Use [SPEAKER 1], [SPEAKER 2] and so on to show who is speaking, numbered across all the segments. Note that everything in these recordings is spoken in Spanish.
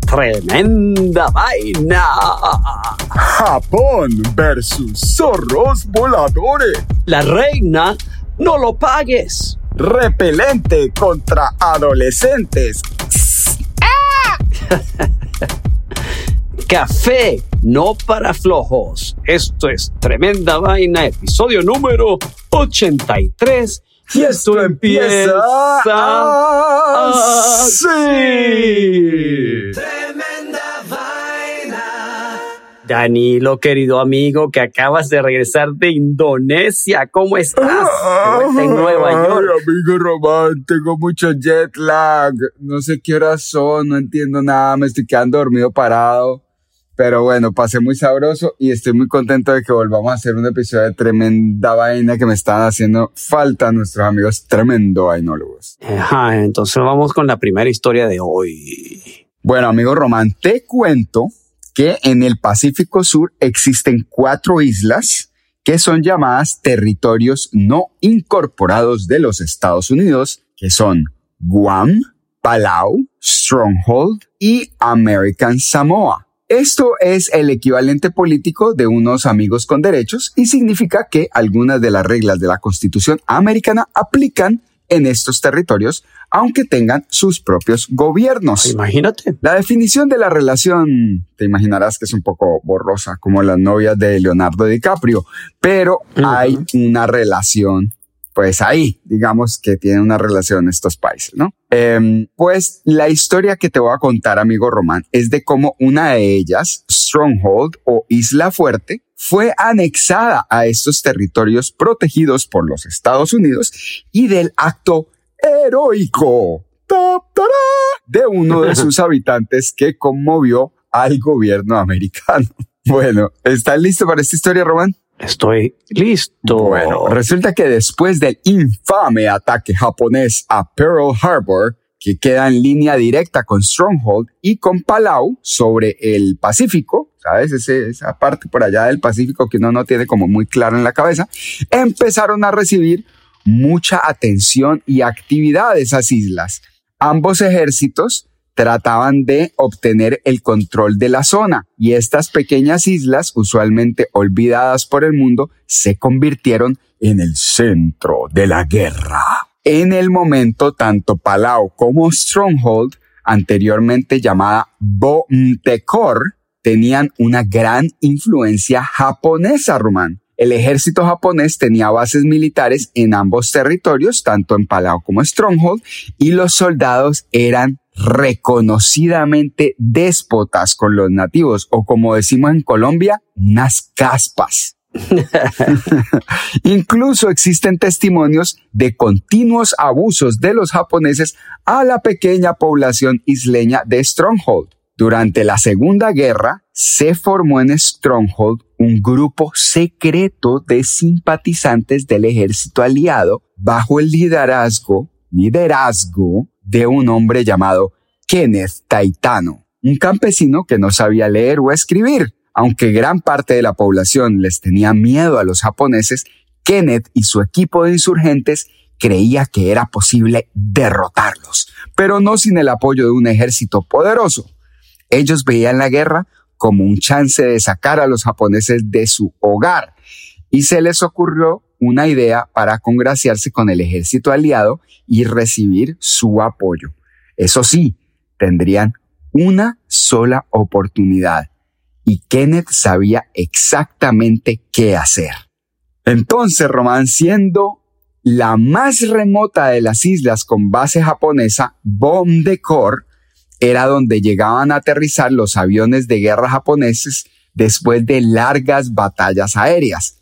[SPEAKER 1] Tremenda Vaina.
[SPEAKER 2] Japón versus zorros voladores.
[SPEAKER 1] La reina, no lo pagues.
[SPEAKER 2] Repelente contra adolescentes.
[SPEAKER 1] Café, no para flojos. Esto es Tremenda Vaina, episodio número 83. Y esto empieza así. Danilo, querido amigo, que acabas de regresar de Indonesia. ¿Cómo estás? en Nueva York.
[SPEAKER 3] Ay, amigo Román, tengo mucho jet lag. No sé qué horas son, no entiendo nada, me estoy quedando dormido parado. Pero bueno, pasé muy sabroso y estoy muy contento de que volvamos a hacer un episodio de tremenda vaina que me están haciendo falta nuestros amigos tremendo vainólogos.
[SPEAKER 1] Ajá, entonces vamos con la primera historia de hoy.
[SPEAKER 3] Bueno, amigo Román, te cuento que en el Pacífico Sur existen cuatro islas que son llamadas territorios no incorporados de los Estados Unidos, que son Guam, Palau, Stronghold y American Samoa. Esto es el equivalente político de unos amigos con derechos y significa que algunas de las reglas de la Constitución americana aplican en estos territorios, aunque tengan sus propios gobiernos.
[SPEAKER 1] Imagínate.
[SPEAKER 3] La definición de la relación, te imaginarás que es un poco borrosa, como las novias de Leonardo DiCaprio, pero hay una relación pues ahí, digamos que tienen una relación estos países, ¿no? Em, pues la historia que te voy a contar, amigo Román, es de cómo una de ellas, Stronghold o Isla Fuerte, fue anexada a estos territorios protegidos por los Estados Unidos y del acto heroico de uno de sus habitantes que conmovió al gobierno americano. Bueno, ¿estás listo para esta historia, Román?
[SPEAKER 1] Estoy listo.
[SPEAKER 3] Bueno, resulta que después del infame ataque japonés a Pearl Harbor, que queda en línea directa con Stronghold y con Palau sobre el Pacífico, ¿sabes? esa parte por allá del Pacífico que uno no tiene como muy claro en la cabeza, empezaron a recibir mucha atención y actividad de esas islas. Ambos ejércitos trataban de obtener el control de la zona y estas pequeñas islas, usualmente olvidadas por el mundo, se convirtieron en el centro de la guerra. En el momento, tanto Palau como Stronghold, anteriormente llamada Bomtekor, tenían una gran influencia japonesa, Rumán. El ejército japonés tenía bases militares en ambos territorios, tanto en Palau como Stronghold, y los soldados eran reconocidamente déspotas con los nativos o como decimos en Colombia, unas caspas. Incluso existen testimonios de continuos abusos de los japoneses a la pequeña población isleña de Stronghold. Durante la Segunda Guerra se formó en Stronghold un grupo secreto de simpatizantes del ejército aliado bajo el liderazgo, liderazgo de un hombre llamado Kenneth Taitano, un campesino que no sabía leer o escribir. Aunque gran parte de la población les tenía miedo a los japoneses, Kenneth y su equipo de insurgentes creía que era posible derrotarlos, pero no sin el apoyo de un ejército poderoso. Ellos veían la guerra como un chance de sacar a los japoneses de su hogar y se les ocurrió una idea para congraciarse con el ejército aliado y recibir su apoyo. Eso sí, tendrían una sola oportunidad y Kenneth sabía exactamente qué hacer. Entonces, Román, siendo la más remota de las islas con base japonesa, Bom de Cor, era donde llegaban a aterrizar los aviones de guerra japoneses después de largas batallas aéreas.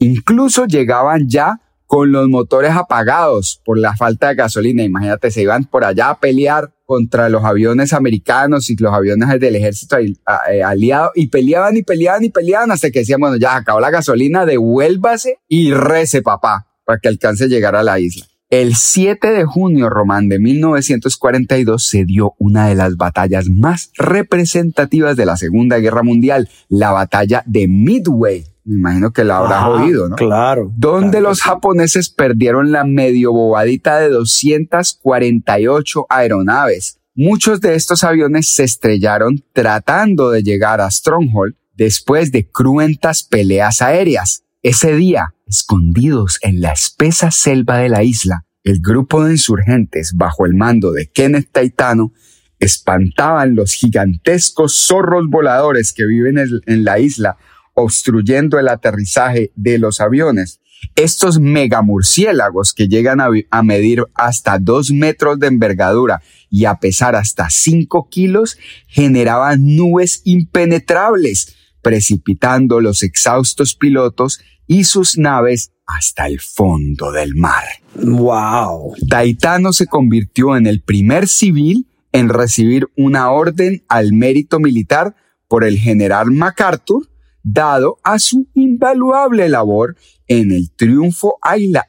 [SPEAKER 3] Incluso llegaban ya con los motores apagados por la falta de gasolina. Imagínate, se iban por allá a pelear contra los aviones americanos y los aviones del ejército eh, aliado y peleaban y peleaban y peleaban hasta que decían, bueno, ya acabó la gasolina, devuélvase y rece papá para que alcance a llegar a la isla. El 7 de junio, Román, de 1942, se dio una de las batallas más representativas de la Segunda Guerra Mundial, la batalla de Midway, me imagino que la habrás oído, ¿no?
[SPEAKER 1] Claro.
[SPEAKER 3] Donde los japoneses perdieron la medio bobadita de 248 aeronaves. Muchos de estos aviones se estrellaron tratando de llegar a Stronghold después de cruentas peleas aéreas. Ese día, escondidos en la espesa selva de la isla, el grupo de insurgentes bajo el mando de Kenneth Taitano espantaban los gigantescos zorros voladores que viven en la isla obstruyendo el aterrizaje de los aviones. Estos megamurciélagos que llegan a, medir hasta dos metros de envergadura y a pesar hasta cinco kilos generaban nubes impenetrables, precipitando los exhaustos pilotos y sus naves hasta el fondo del mar.
[SPEAKER 1] ¡Wow!
[SPEAKER 3] Taitano se convirtió en el primer civil en recibir una orden al mérito militar por el general MacArthur dado a su invaluable labor en el triunfo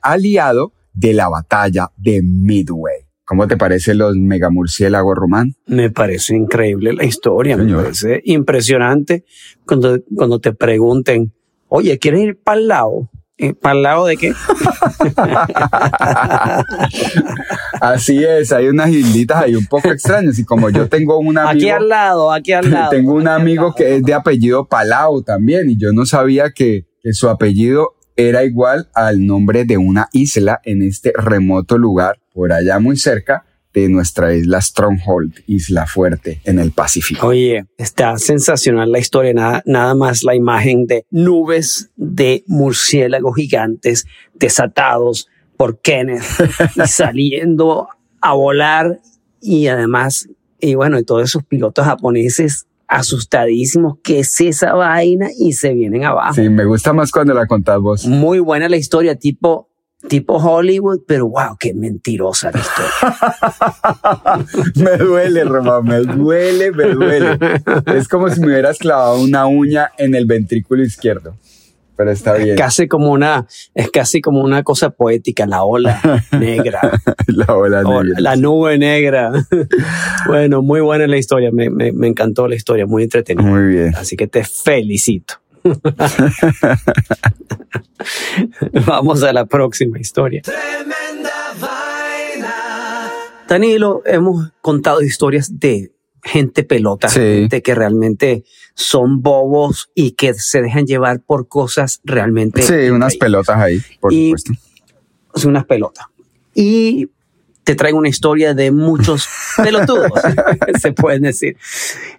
[SPEAKER 3] aliado de la batalla de Midway. ¿Cómo te parece los megamurciélagos, Román?
[SPEAKER 1] Me parece increíble la historia, me parece impresionante cuando, cuando te pregunten, oye, ¿quieres ir para el lado? ¿Para el lado de qué?
[SPEAKER 3] Así es, hay unas islitas ahí un poco extrañas y como yo tengo un amigo...
[SPEAKER 1] Aquí al lado, aquí al lado.
[SPEAKER 3] Tengo un amigo que es de apellido Palau también y yo no sabía que, que su apellido era igual al nombre de una isla en este remoto lugar, por allá muy cerca, de nuestra isla Stronghold, Isla Fuerte, en el Pacífico.
[SPEAKER 1] Oye, está sensacional la historia, nada, nada más la imagen de nubes de murciélagos gigantes desatados por Kenneth y saliendo a volar y además, y bueno, y todos esos pilotos japoneses asustadísimos, ¿qué es esa vaina? Y se vienen abajo.
[SPEAKER 3] Sí, me gusta más cuando la contás vos.
[SPEAKER 1] Muy buena la historia, tipo tipo Hollywood, pero wow, qué mentirosa la historia.
[SPEAKER 3] me duele, Román, me duele, me duele. Es como si me hubieras clavado una uña en el ventrículo izquierdo. Pero está bien.
[SPEAKER 1] Es casi como una, es casi como una cosa poética, la ola negra.
[SPEAKER 3] la ola negra.
[SPEAKER 1] La nube negra. bueno, muy buena la historia. Me, me, me encantó la historia, muy entretenida.
[SPEAKER 3] Muy bien.
[SPEAKER 1] Así que te felicito. Vamos a la próxima historia. Tremenda vaina. Danilo, hemos contado historias de gente pelota, gente que realmente son bobos y que se dejan llevar por cosas realmente.
[SPEAKER 3] Sí, unas pelotas ahí, por supuesto.
[SPEAKER 1] Sí, unas pelotas. Y te traigo una historia de muchos pelotudos, se pueden decir.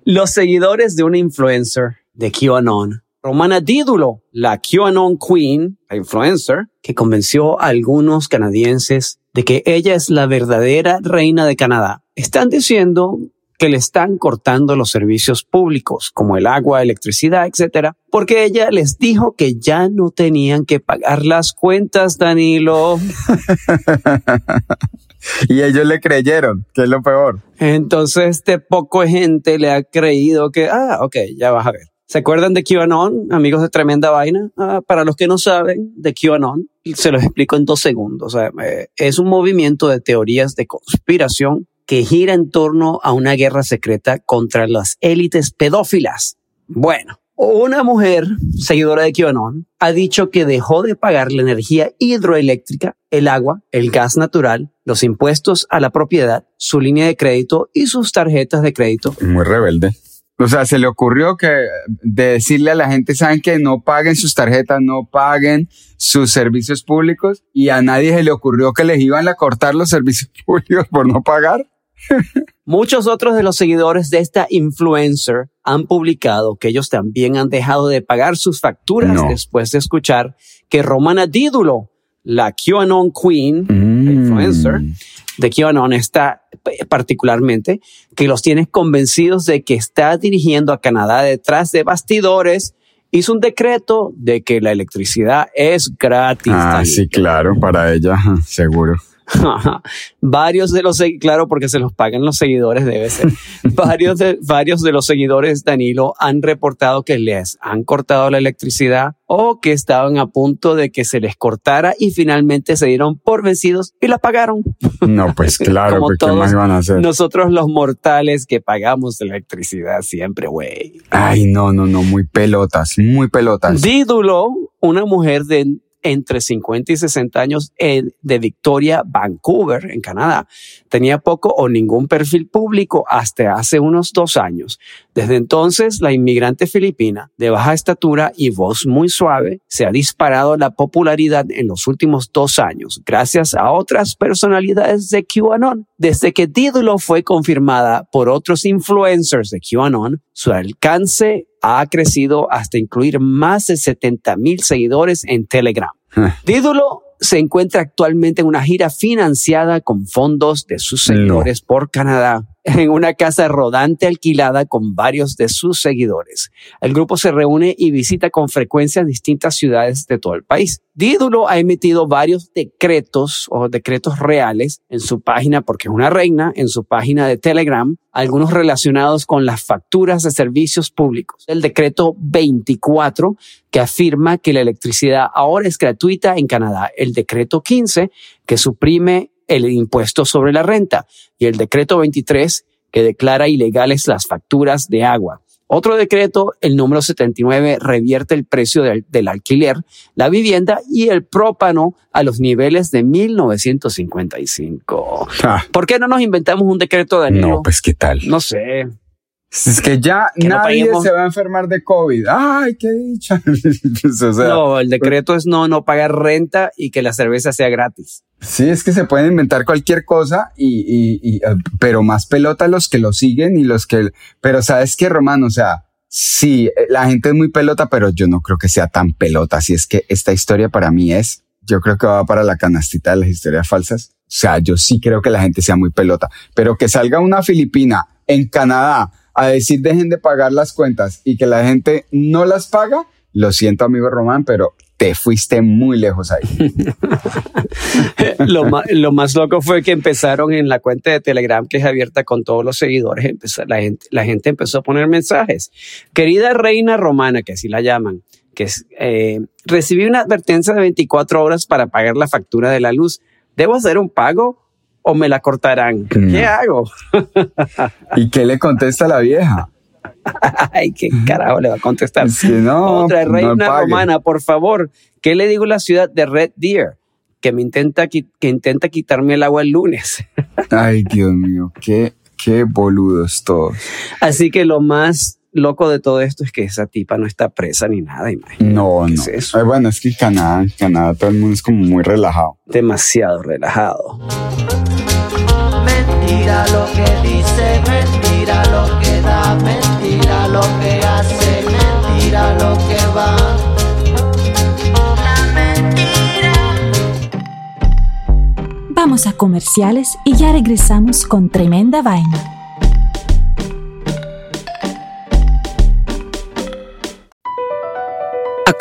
[SPEAKER 1] Los seguidores de una influencer de QAnon Romana Dídulo, la QAnon Queen, la influencer, que convenció a algunos canadienses de que ella es la verdadera reina de Canadá. Están diciendo que le están cortando los servicios públicos, como el agua, electricidad, etcétera, porque ella les dijo que ya no tenían que pagar las cuentas, Danilo.
[SPEAKER 3] y ellos le creyeron, que es lo peor.
[SPEAKER 1] Entonces, este poco gente le ha creído que, ah, ok, ya vas a ver. ¿Se acuerdan de QAnon, amigos de Tremenda Vaina? Ah, para los que no saben de QAnon, se los explico en dos segundos. Eh, es un movimiento de teorías de conspiración que gira en torno a una guerra secreta contra las élites pedófilas. Bueno, una mujer, seguidora de QAnon, ha dicho que dejó de pagar la energía hidroeléctrica, el agua, el gas natural, los impuestos a la propiedad, su línea de crédito y sus tarjetas de crédito.
[SPEAKER 3] Muy rebelde. O sea, se le ocurrió que de decirle a la gente, saben que no paguen sus tarjetas, no paguen sus servicios públicos y a nadie se le ocurrió que les iban a cortar los servicios públicos por no pagar.
[SPEAKER 1] Muchos otros de los seguidores de esta influencer han publicado que ellos también han dejado de pagar sus facturas después de escuchar que Romana Dídulo, la QAnon Queen, mm. influencer de QAnon, está particularmente, que los tiene convencidos de que está dirigiendo a Canadá detrás de bastidores hizo un decreto de que la electricidad es gratis.
[SPEAKER 3] Ah, sí, claro, para ella, seguro.
[SPEAKER 1] varios de los, claro, porque se los pagan los seguidores, debe ser. varios, de, varios de los seguidores, Danilo, han reportado que les han cortado la electricidad o que estaban a punto de que se les cortara y finalmente se dieron por vencidos y la pagaron.
[SPEAKER 3] No, pues claro, Como ¿qué más van a hacer?
[SPEAKER 1] Nosotros los mortales que pagamos electricidad siempre, güey.
[SPEAKER 3] Ay, no, no, no, muy pelotas, muy pelotas.
[SPEAKER 1] Dídulo, una mujer de entre 50 y 60 años de Victoria, Vancouver, en Canadá. Tenía poco o ningún perfil público hasta hace unos dos años. Desde entonces, la inmigrante filipina, de baja estatura y voz muy suave, se ha disparado la popularidad en los últimos dos años, gracias a otras personalidades de QAnon. Desde que Título fue confirmada por otros influencers de QAnon, su alcance ha crecido hasta incluir más de 70 mil seguidores en Telegram. Dídulo se encuentra actualmente en una gira financiada con fondos de sus seguidores por Canadá en una casa rodante alquilada con varios de sus seguidores. El grupo se reúne y visita con frecuencia distintas ciudades de todo el país. Dídulo ha emitido varios decretos o decretos reales en su página, porque es una reina, en su página de Telegram, algunos relacionados con las facturas de servicios públicos. El decreto 24, que afirma que la electricidad ahora es gratuita en Canadá. El decreto 15, que suprime el impuesto sobre la renta y el decreto 23 que declara ilegales las facturas de agua. Otro decreto, el número 79, revierte el precio del, alquiler, la vivienda y el própano a los niveles de 1955. Ah. ¿Por qué no nos inventamos un decreto, Daniel?
[SPEAKER 3] No, pues qué tal.
[SPEAKER 1] No sé.
[SPEAKER 3] Es que ya nadie se va a enfermar de COVID. Ay, qué dicha.
[SPEAKER 1] Pues, no, el decreto es no, no pagar renta y que la cerveza sea gratis.
[SPEAKER 3] Sí, es que se pueden inventar cualquier cosa y, y, y eh, pero más pelota los que lo siguen y los que, pero sabes qué, Román, o sea, sí, eh, la gente es muy pelota, pero yo no creo que sea tan pelota. Así es que esta historia para mí es, yo creo que va para la canastita de las historias falsas. O sea, yo sí creo que la gente sea muy pelota, pero que salga una filipina en Canadá a decir dejen de pagar las cuentas y que la gente no las paga, lo siento amigo Román, pero te fuiste muy lejos ahí.
[SPEAKER 1] lo, más, lo, más, loco fue que empezaron en la cuenta de Telegram, que es abierta con todos los seguidores, empezó, la, gente, la gente empezó a poner mensajes. Querida reina romana, que así la llaman, que eh, recibí una advertencia de 24 horas para pagar la factura de la luz. ¿Debo hacer un pago? O me la cortarán. ¿Qué hago?
[SPEAKER 3] ¿Y qué le contesta la vieja?
[SPEAKER 1] Ay, qué carajo le va a contestar.
[SPEAKER 3] no,
[SPEAKER 1] Otra reina romana, por favor, ¿qué le digo a la ciudad de Red Deer? Que me intenta, que intenta quitarme el agua el lunes.
[SPEAKER 3] Ay, Dios mío, qué, qué boludos todos.
[SPEAKER 1] Así que lo más loco de todo esto es que esa tipa no está presa ni nada, imagínate.
[SPEAKER 3] No, no. Es eso? bueno, es que Canadá, Canadá todo el mundo es como muy relajado.
[SPEAKER 1] Demasiado relajado.
[SPEAKER 4] Mentira lo que dice, mentira lo que da, mentira lo que hace, mentira lo que va.
[SPEAKER 5] Vamos a comerciales y ya regresamos con tremenda vaina.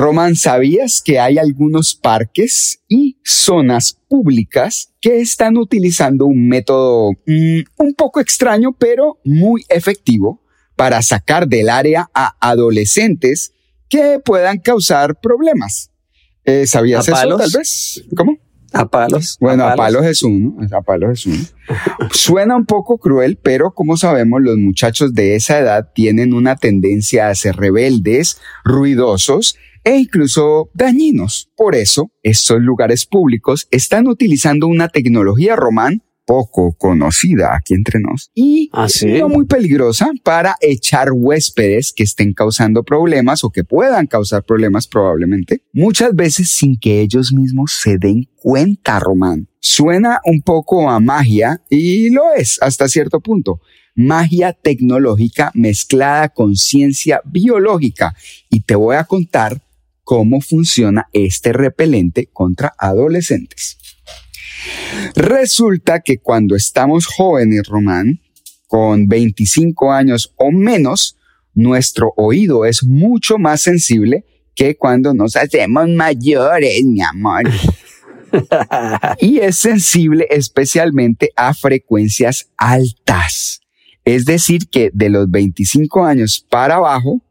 [SPEAKER 3] Román, ¿sabías que hay algunos parques y zonas públicas que están utilizando un método mm, un poco extraño, pero muy efectivo para sacar del área a adolescentes que puedan causar problemas? Eh, ¿Sabías
[SPEAKER 1] ¿A
[SPEAKER 3] eso
[SPEAKER 1] palos?
[SPEAKER 3] tal vez? ¿Cómo?
[SPEAKER 1] A palos.
[SPEAKER 3] Bueno, a palos es uno, a palos es uno. Suena un poco cruel, pero como sabemos, los muchachos de esa edad tienen una tendencia a ser rebeldes, ruidosos e incluso dañinos. Por eso, estos lugares públicos están utilizando una tecnología román poco conocida aquí entre nos y
[SPEAKER 1] ¿Ah, sí?
[SPEAKER 3] no muy peligrosa para echar huéspedes que estén causando problemas o que puedan causar problemas probablemente, muchas veces sin que ellos mismos se den cuenta, Román. Suena un poco a magia y lo es hasta cierto punto. Magia tecnológica mezclada con ciencia biológica y te voy a contar cómo funciona este repelente contra adolescentes. Resulta que cuando estamos jóvenes, Román, con 25 años o menos, nuestro oído es mucho más sensible que cuando nos hacemos mayores, mi amor. y es sensible especialmente a frecuencias altas. Es decir, que de los 25 años para abajo,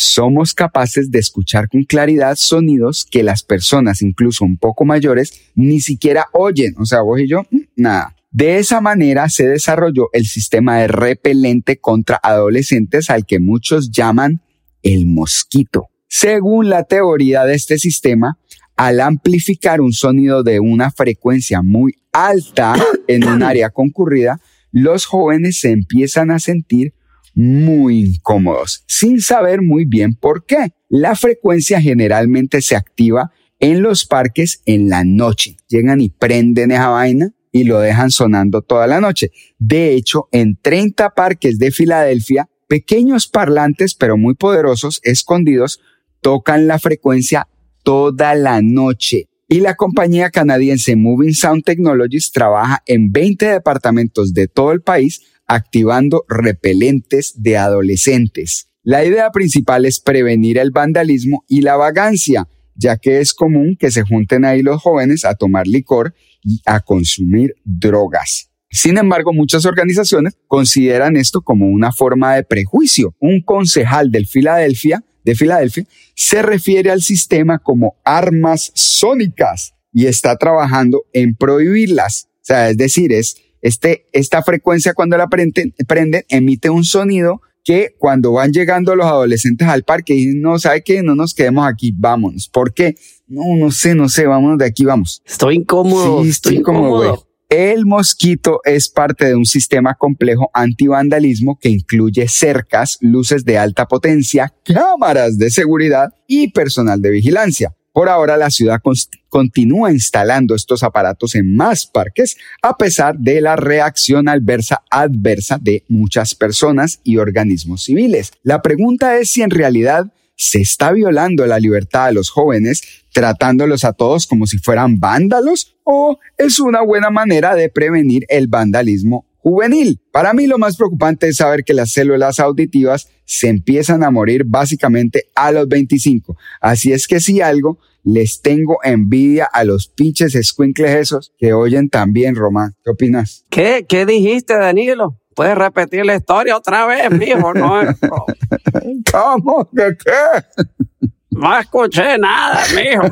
[SPEAKER 3] somos capaces de escuchar con claridad sonidos que las personas, incluso un poco mayores, ni siquiera oyen. O sea, vos y yo, mm, nada. De esa manera se desarrolló el sistema de repelente contra adolescentes al que muchos llaman el mosquito. Según la teoría de este sistema, al amplificar un sonido de una frecuencia muy alta en un área concurrida, los jóvenes se empiezan a sentir muy incómodos, sin saber muy bien por qué. La frecuencia generalmente se activa en los parques en la noche. Llegan y prenden esa vaina y lo dejan sonando toda la noche. De hecho, en 30 parques de Filadelfia, pequeños parlantes, pero muy poderosos, escondidos, tocan la frecuencia toda la noche. Y la compañía canadiense Moving Sound Technologies trabaja en 20 departamentos de todo el país activando repelentes de adolescentes. La idea principal es prevenir el vandalismo y la vagancia, ya que es común que se junten ahí los jóvenes a tomar licor y a consumir drogas. Sin embargo, muchas organizaciones consideran esto como una forma de prejuicio. Un concejal del Filadelfia, de Filadelfia se refiere al sistema como armas sónicas y está trabajando en prohibirlas. O sea, es decir, es este, esta frecuencia cuando la prenden, prenden, emite un sonido que cuando van llegando los adolescentes al parque dicen, no, ¿sabe qué? No nos quedemos aquí, vámonos. ¿Por qué? No, no sé, no sé, vámonos de aquí, vamos.
[SPEAKER 1] Estoy incómodo.
[SPEAKER 3] Sí, estoy incómodo, güey. El mosquito es parte de un sistema complejo antivandalismo que incluye cercas, luces de alta potencia, cámaras de seguridad y personal de vigilancia. Por ahora la ciudad continúa instalando estos aparatos en más parques a pesar de la reacción adversa, adversa de muchas personas y organismos civiles. La pregunta es si en realidad se está violando la libertad de los jóvenes tratándolos a todos como si fueran vándalos o es una buena manera de prevenir el vandalismo juvenil. Para mí lo más preocupante es saber que las células auditivas se empiezan a morir básicamente a los 25. Así es que si algo, les tengo envidia a los pinches escuincles esos que oyen también, Román. ¿Qué opinas?
[SPEAKER 1] ¿Qué? ¿Qué dijiste, Danilo? ¿Puedes repetir la historia otra vez, mijo? No,
[SPEAKER 3] ¿Cómo? ¿De qué?
[SPEAKER 1] No escuché nada, mijo.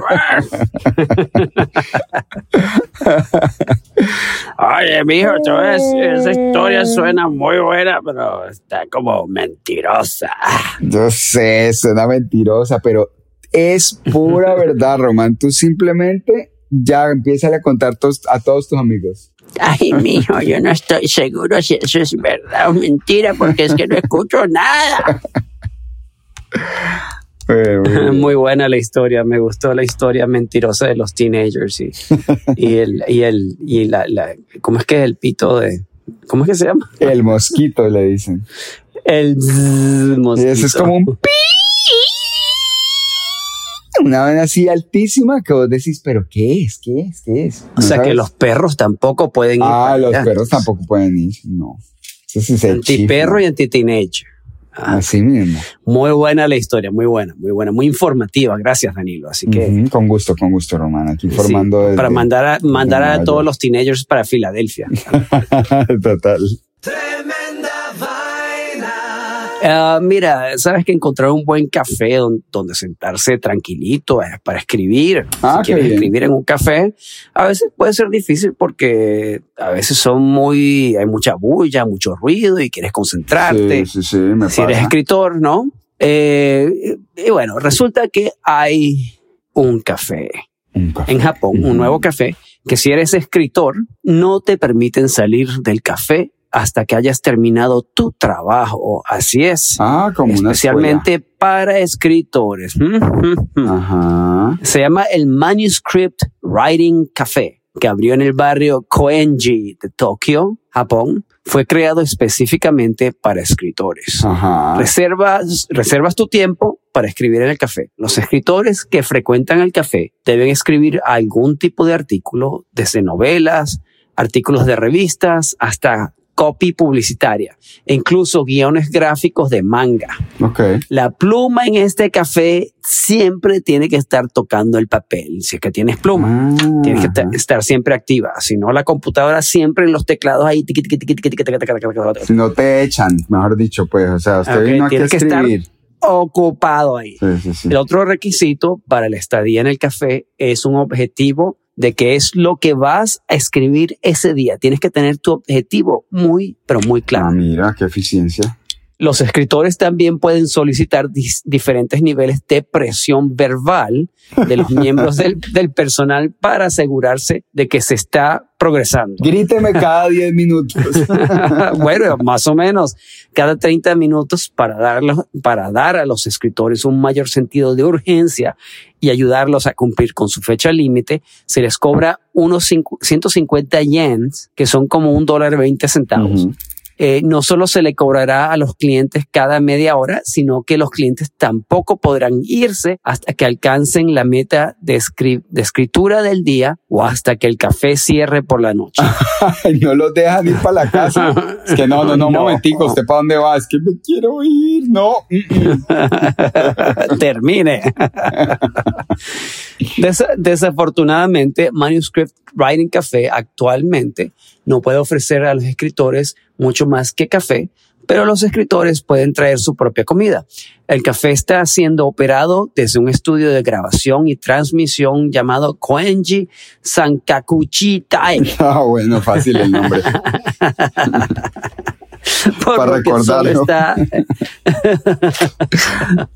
[SPEAKER 1] Oye, mijo, esa historia suena muy buena, pero está como mentirosa.
[SPEAKER 3] Yo sé, suena mentirosa, pero es pura verdad, Román. Tú simplemente ya empiezas a contar tos, a todos tus amigos.
[SPEAKER 1] Ay, mijo, yo no estoy seguro si eso es verdad o mentira porque es que no escucho nada. Muy buena la historia, me gustó la historia mentirosa de los teenagers y, y el, y el, y la, la, ¿cómo es que es el pito de, cómo es que se llama?
[SPEAKER 3] El mosquito le dicen.
[SPEAKER 1] El mosquito.
[SPEAKER 3] Y eso es como un pi. Una vez así altísima que vos decís, pero ¿qué es? ¿Qué es? ¿Qué es?
[SPEAKER 1] O sea que los perros tampoco pueden ir.
[SPEAKER 3] Ah, los
[SPEAKER 1] allá.
[SPEAKER 3] perros tampoco pueden ir. No. Eso sí se
[SPEAKER 1] Antiperro y anti-teenager.
[SPEAKER 3] Así mismo.
[SPEAKER 1] muy buena la historia, muy buena, muy buena, muy informativa. Gracias, Danilo. Así que
[SPEAKER 3] Con gusto, con gusto, Román. Aquí
[SPEAKER 1] sí,
[SPEAKER 3] informando. desde-
[SPEAKER 1] para mandar a, mandar a todos los teenagers para Filadelfia.
[SPEAKER 3] Total.
[SPEAKER 1] Ah, mira, sabes que encontrar un buen café don- donde, sentarse tranquilito eh, para escribir.
[SPEAKER 3] Ah,
[SPEAKER 1] si quieres
[SPEAKER 3] bien.
[SPEAKER 1] escribir en un café, a veces puede ser difícil porque a veces son muy, hay mucha bulla, mucho ruido y quieres concentrarte.
[SPEAKER 3] Sí, sí, sí, me
[SPEAKER 1] si eres escritor, ¿no? Eh, y bueno, resulta que hay un café
[SPEAKER 3] Un café.
[SPEAKER 1] en Japón, un nuevo café, que si eres escritor, no te permiten salir del café hasta que hayas terminado tu trabajo. Así es.
[SPEAKER 3] Ah, como una
[SPEAKER 1] Especialmente para escritores.
[SPEAKER 3] Ajá.
[SPEAKER 1] Se llama el Manuscript Writing Café, que abrió en el barrio Koenji de Tokio, Japón. Fue creado específicamente para escritores.
[SPEAKER 3] Ajá.
[SPEAKER 1] Reservas, reservas tu tiempo para escribir en el café. Los escritores que frecuentan el café deben escribir algún tipo de artículo, desde novelas, artículos de revistas, hasta copy publicitaria, e incluso guiones gráficos de manga.
[SPEAKER 3] Okay.
[SPEAKER 1] La pluma en este café siempre tiene que estar tocando el papel, si es que tienes pluma,
[SPEAKER 3] ah,
[SPEAKER 1] tienes que estar siempre activa, si no la computadora siempre en los teclados ahí.
[SPEAKER 3] Si no te echan, mejor dicho, pues, o sea, ah, usted
[SPEAKER 1] okay,
[SPEAKER 3] vino.
[SPEAKER 1] Que estar ocupado ahí. El otro requisito para la estadía en el café es un objetivo de qué es lo que vas a escribir ese día. Tienes que tener tu objetivo muy, pero muy
[SPEAKER 3] Ah,
[SPEAKER 1] claro.
[SPEAKER 3] mira, qué eficiencia.
[SPEAKER 1] Los escritores también pueden solicitar diferentes niveles de presión verbal de los miembros del, del personal para asegurarse de que se está progresando.
[SPEAKER 3] Gríteme cada 10 minutos.
[SPEAKER 1] bueno, más o menos cada 30 minutos para, darlos, para dar a los escritores un mayor sentido de urgencia y ayudarlos a cumplir con su fecha límite, se les cobra unos cincu- 150 yens, que son como un dólar 20 centavos. Eh, no solo se le cobrará a los clientes cada media hora, sino que los clientes tampoco podrán irse hasta que alcancen la meta de, escri- de escritura del día o hasta que el café cierre por la noche.
[SPEAKER 3] Ay, no los dejan ir para la casa. Es que no, no, no, un
[SPEAKER 1] No.
[SPEAKER 3] momentico, ¿usted para dónde va? Es que me quiero ir. No. mm, mm.
[SPEAKER 1] termine. Desa- desafortunadamente, Manuscript Writing Café actualmente no puede ofrecer a los escritores mucho más que café, pero los escritores pueden traer su propia comida. El café está siendo operado desde un estudio de grabación y transmisión llamado Koenji Sankakuchi Tai.
[SPEAKER 3] Ah, bueno, fácil el nombre.
[SPEAKER 1] Por
[SPEAKER 3] Para
[SPEAKER 1] lo que solo
[SPEAKER 3] recordarlo.
[SPEAKER 1] está-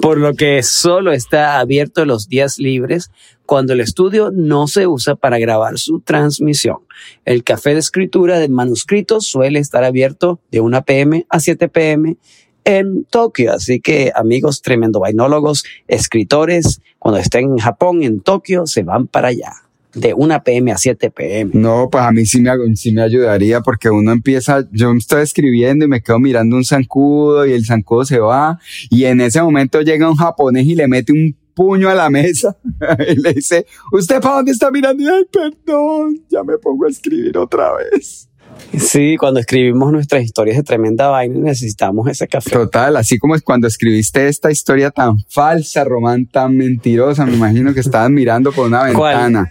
[SPEAKER 1] por lo que solo está abierto los días libres cuando el estudio no se usa para grabar su transmisión. El café de escritura de manuscritos suele estar abierto de 1 pm a 7 pm en Tokio. Así que amigos tremendo vainólogos, escritores, cuando estén en Japón, en Tokio, se van para allá de 1 pm a 7 pm.
[SPEAKER 3] No, pues a mí sí me, sí me ayudaría porque uno empieza, yo estoy escribiendo y me quedo mirando un zancudo y el zancudo se va y en ese momento llega un japonés y le mete un puño a la mesa y le dice, ¿usted para dónde está mirando? Y, ay, perdón, ya me pongo a escribir otra vez.
[SPEAKER 1] Sí, cuando escribimos nuestras historias de tremenda vaina necesitamos ese café.
[SPEAKER 3] Total, así como es cuando escribiste esta historia tan falsa, Román, tan mentirosa, me imagino que estabas mirando por una
[SPEAKER 1] ¿Cuál?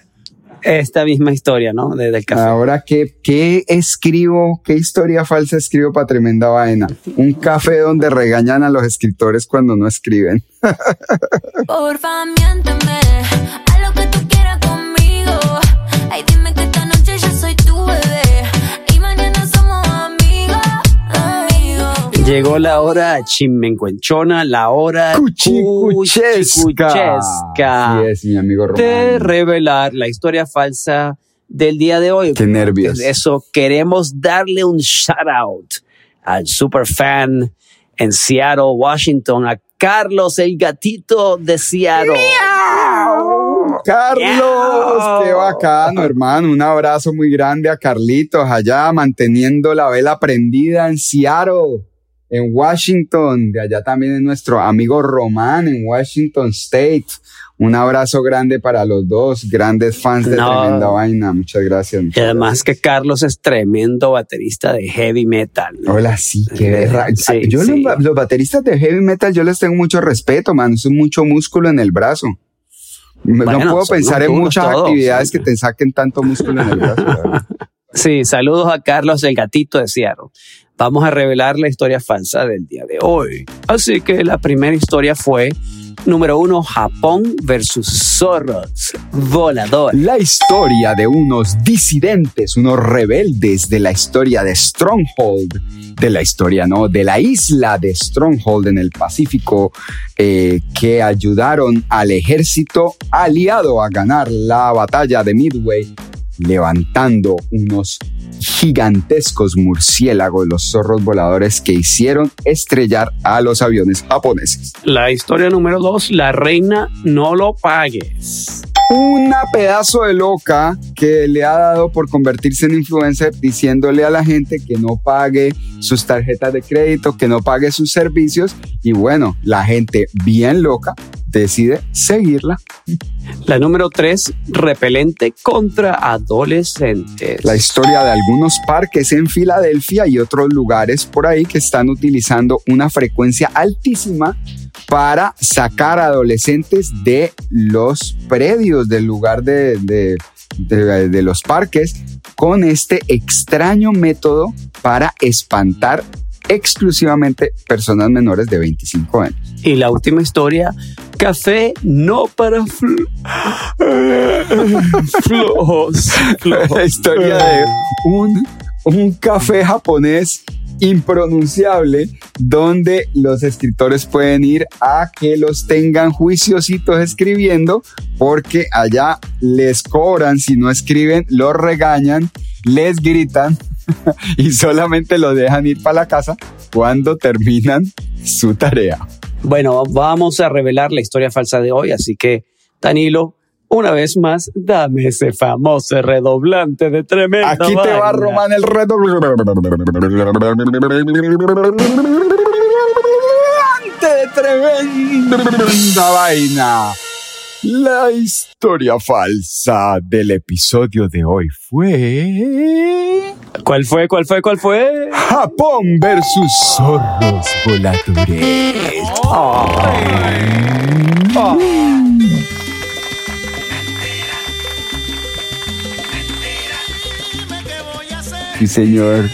[SPEAKER 1] Esta misma historia, ¿no? De- del café.
[SPEAKER 3] Ahora, ¿qué, ¿qué escribo? ¿Qué historia falsa escribo para tremenda vaina? Un café donde regañan a los escritores cuando no escriben.
[SPEAKER 5] Porfa, miénteme a lo que tú quieras conmigo.
[SPEAKER 1] Llegó la hora chimencuenchona, la hora
[SPEAKER 3] Cuchicuchesca.
[SPEAKER 1] cuchicuchesca
[SPEAKER 3] Así es, mi amigo
[SPEAKER 1] de
[SPEAKER 3] Román.
[SPEAKER 1] revelar la historia falsa del día de hoy.
[SPEAKER 3] Qué nervios.
[SPEAKER 1] Eso queremos darle un shout out al super fan en Seattle, Washington, a Carlos el gatito de Seattle.
[SPEAKER 3] Carlos,
[SPEAKER 1] Miau.
[SPEAKER 3] qué bacano, hermano. Un abrazo muy grande a Carlitos allá manteniendo la vela prendida en Seattle, en Washington. De allá también es nuestro amigo Román en Washington State. Un abrazo grande para los dos, grandes fans de
[SPEAKER 1] No.
[SPEAKER 3] Tremenda Vaina. Muchas gracias.
[SPEAKER 1] Y además que Carlos es tremendo baterista de heavy metal. ¿no?
[SPEAKER 3] Hola, sí, qué berra-
[SPEAKER 1] Sí,
[SPEAKER 3] Yo
[SPEAKER 1] sí.
[SPEAKER 3] Los, los bateristas de heavy metal, yo les tengo mucho respeto, man. Es mucho músculo en el brazo.
[SPEAKER 1] Bueno,
[SPEAKER 3] no puedo pensar en muchas
[SPEAKER 1] todos.
[SPEAKER 3] actividades que te saquen tanto músculo en el brazo. verdad.
[SPEAKER 1] Sí, saludos a Carlos el gatito de Seattle. Vamos a revelar la historia falsa del día de hoy. Así que la primera historia fue número uno, Japón versus zorros voladores.
[SPEAKER 3] La historia de unos disidentes, unos rebeldes de la historia de Stronghold, de la historia, ¿no? De la isla de Stronghold en el Pacífico, eh, que ayudaron al ejército aliado a ganar la batalla de Midway, levantando unos gigantescos murciélagos, los zorros voladores que hicieron estrellar a los aviones japoneses.
[SPEAKER 1] La historia número dos, la reina no lo pagues.
[SPEAKER 3] una pedazo de loca que le ha dado por convertirse en influencer diciéndole a la gente que no pague sus tarjetas de crédito, que no pague sus servicios y bueno, la gente bien loca decide seguirla.
[SPEAKER 1] La número tres, repelente contra adolescentes.
[SPEAKER 3] La historia de algunos parques en Filadelfia y otros lugares por ahí que están utilizando una frecuencia altísima para sacar a adolescentes de los predios del lugar de, de- de- de los parques con este extraño método para espantar exclusivamente personas menores de 25 años.
[SPEAKER 1] Y la última historia, café no para fl- flojos. flojos.
[SPEAKER 3] La historia de un, un café japonés impronunciable donde los escritores pueden ir a que los tengan juiciositos escribiendo porque allá les cobran si no escriben, los regañan, les gritan y solamente los dejan ir para la casa cuando terminan su tarea.
[SPEAKER 1] Bueno, vamos a revelar la historia falsa de hoy, así que Danilo, una vez más, dame ese famoso redoblante de tremenda
[SPEAKER 3] Aquí te va. Román el reto. de tremenda vaina. La historia falsa del episodio de hoy fue
[SPEAKER 1] ¿Cuál fue? ¿Cuál fue? ¿Cuál fue?
[SPEAKER 3] Japón versus zorros voladores. Sí, señor.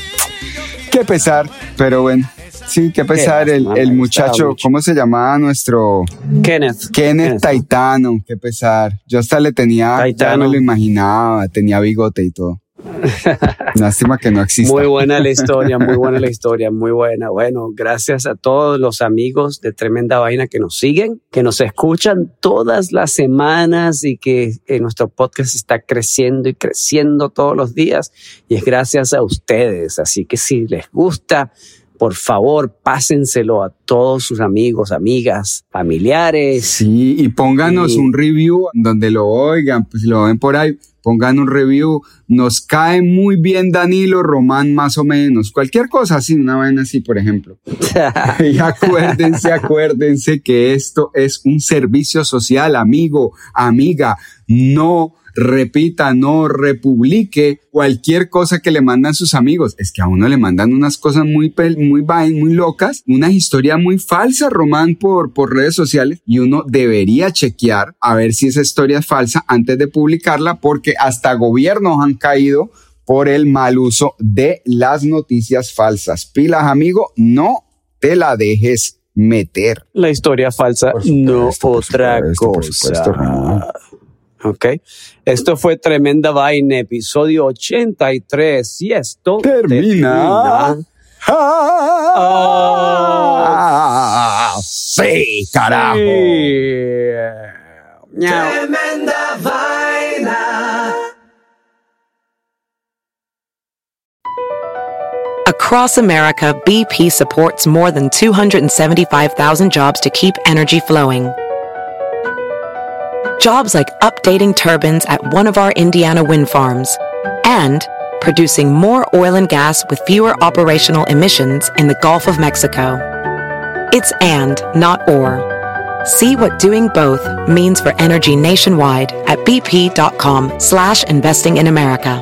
[SPEAKER 3] Qué pesar, pero bueno. Sí, qué pesar.
[SPEAKER 1] Qué
[SPEAKER 3] El, muchacho. ¿cómo se llamaba nuestro?
[SPEAKER 1] Kenneth.
[SPEAKER 3] Kenneth Taitano, qué pesar. Yo hasta le tenía, ya
[SPEAKER 1] Taitano.
[SPEAKER 3] me lo imaginaba, tenía bigote y todo. Lástima que no exista.
[SPEAKER 1] Muy buena la historia, muy buena la historia, muy buena. Bueno, gracias a todos los amigos de Tremenda Vaina que nos siguen, que nos escuchan todas las semanas y que eh, nuestro podcast está creciendo y creciendo todos los días. Y es gracias a ustedes. Así que si les gusta, por favor, pásenselo a todos sus amigos, amigas, familiares.
[SPEAKER 3] Sí, y pónganos
[SPEAKER 1] Y-
[SPEAKER 3] un review donde lo oigan, pues si lo ven por ahí, pongan un review. Nos cae muy bien Danilo Román, más o menos. Cualquier cosa así, una vaina así, por ejemplo. Y acuérdense, acuérdense que esto es un servicio social, amigo, amiga. No repita, no republique cualquier cosa que le mandan sus amigos. Es que a uno le mandan unas cosas muy, muy, muy locas, una historia muy falsa, Román, por, por redes sociales, y uno debería chequear a ver si esa historia es falsa antes de publicarla, porque hasta gobiernos han caído por el mal uso de las noticias falsas. Pilas, amigo, no te la dejes meter.
[SPEAKER 1] La historia falsa,
[SPEAKER 3] supuesto,
[SPEAKER 1] no otra
[SPEAKER 3] supuesto, por
[SPEAKER 1] cosa.
[SPEAKER 3] supuesto.
[SPEAKER 1] ¿ok? Esto fue Tremenda Vaina, episodio 83, y esto
[SPEAKER 3] termina.
[SPEAKER 1] termina.
[SPEAKER 3] Ah, oh, sí, carajo.
[SPEAKER 1] Sí.
[SPEAKER 4] Tremenda Vaina.
[SPEAKER 6] Across America, BP supports more than 275,000 jobs to keep energy flowing. Jobs like updating turbines at one of our Indiana wind farms and producing more oil and gas with fewer operational emissions in the Gulf of Mexico. It's and, not or. See what doing both means for energy nationwide at bp.com slash investing in America.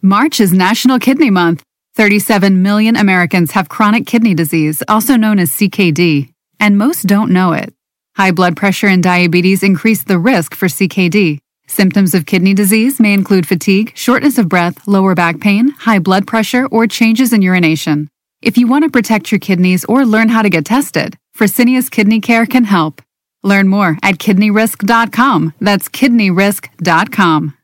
[SPEAKER 7] March is National Kidney Month. 37 million Americans have chronic kidney disease, also known as CKD, and most don't know it. High blood pressure and diabetes increase the risk for CKD. Symptoms of kidney disease may include fatigue, shortness of breath, lower back pain, high blood pressure, or changes in urination. If you want to protect your kidneys or learn how to get tested, Fresenius Kidney Care can help. Learn more at kidneyrisk.com. That's kidneyrisk.com.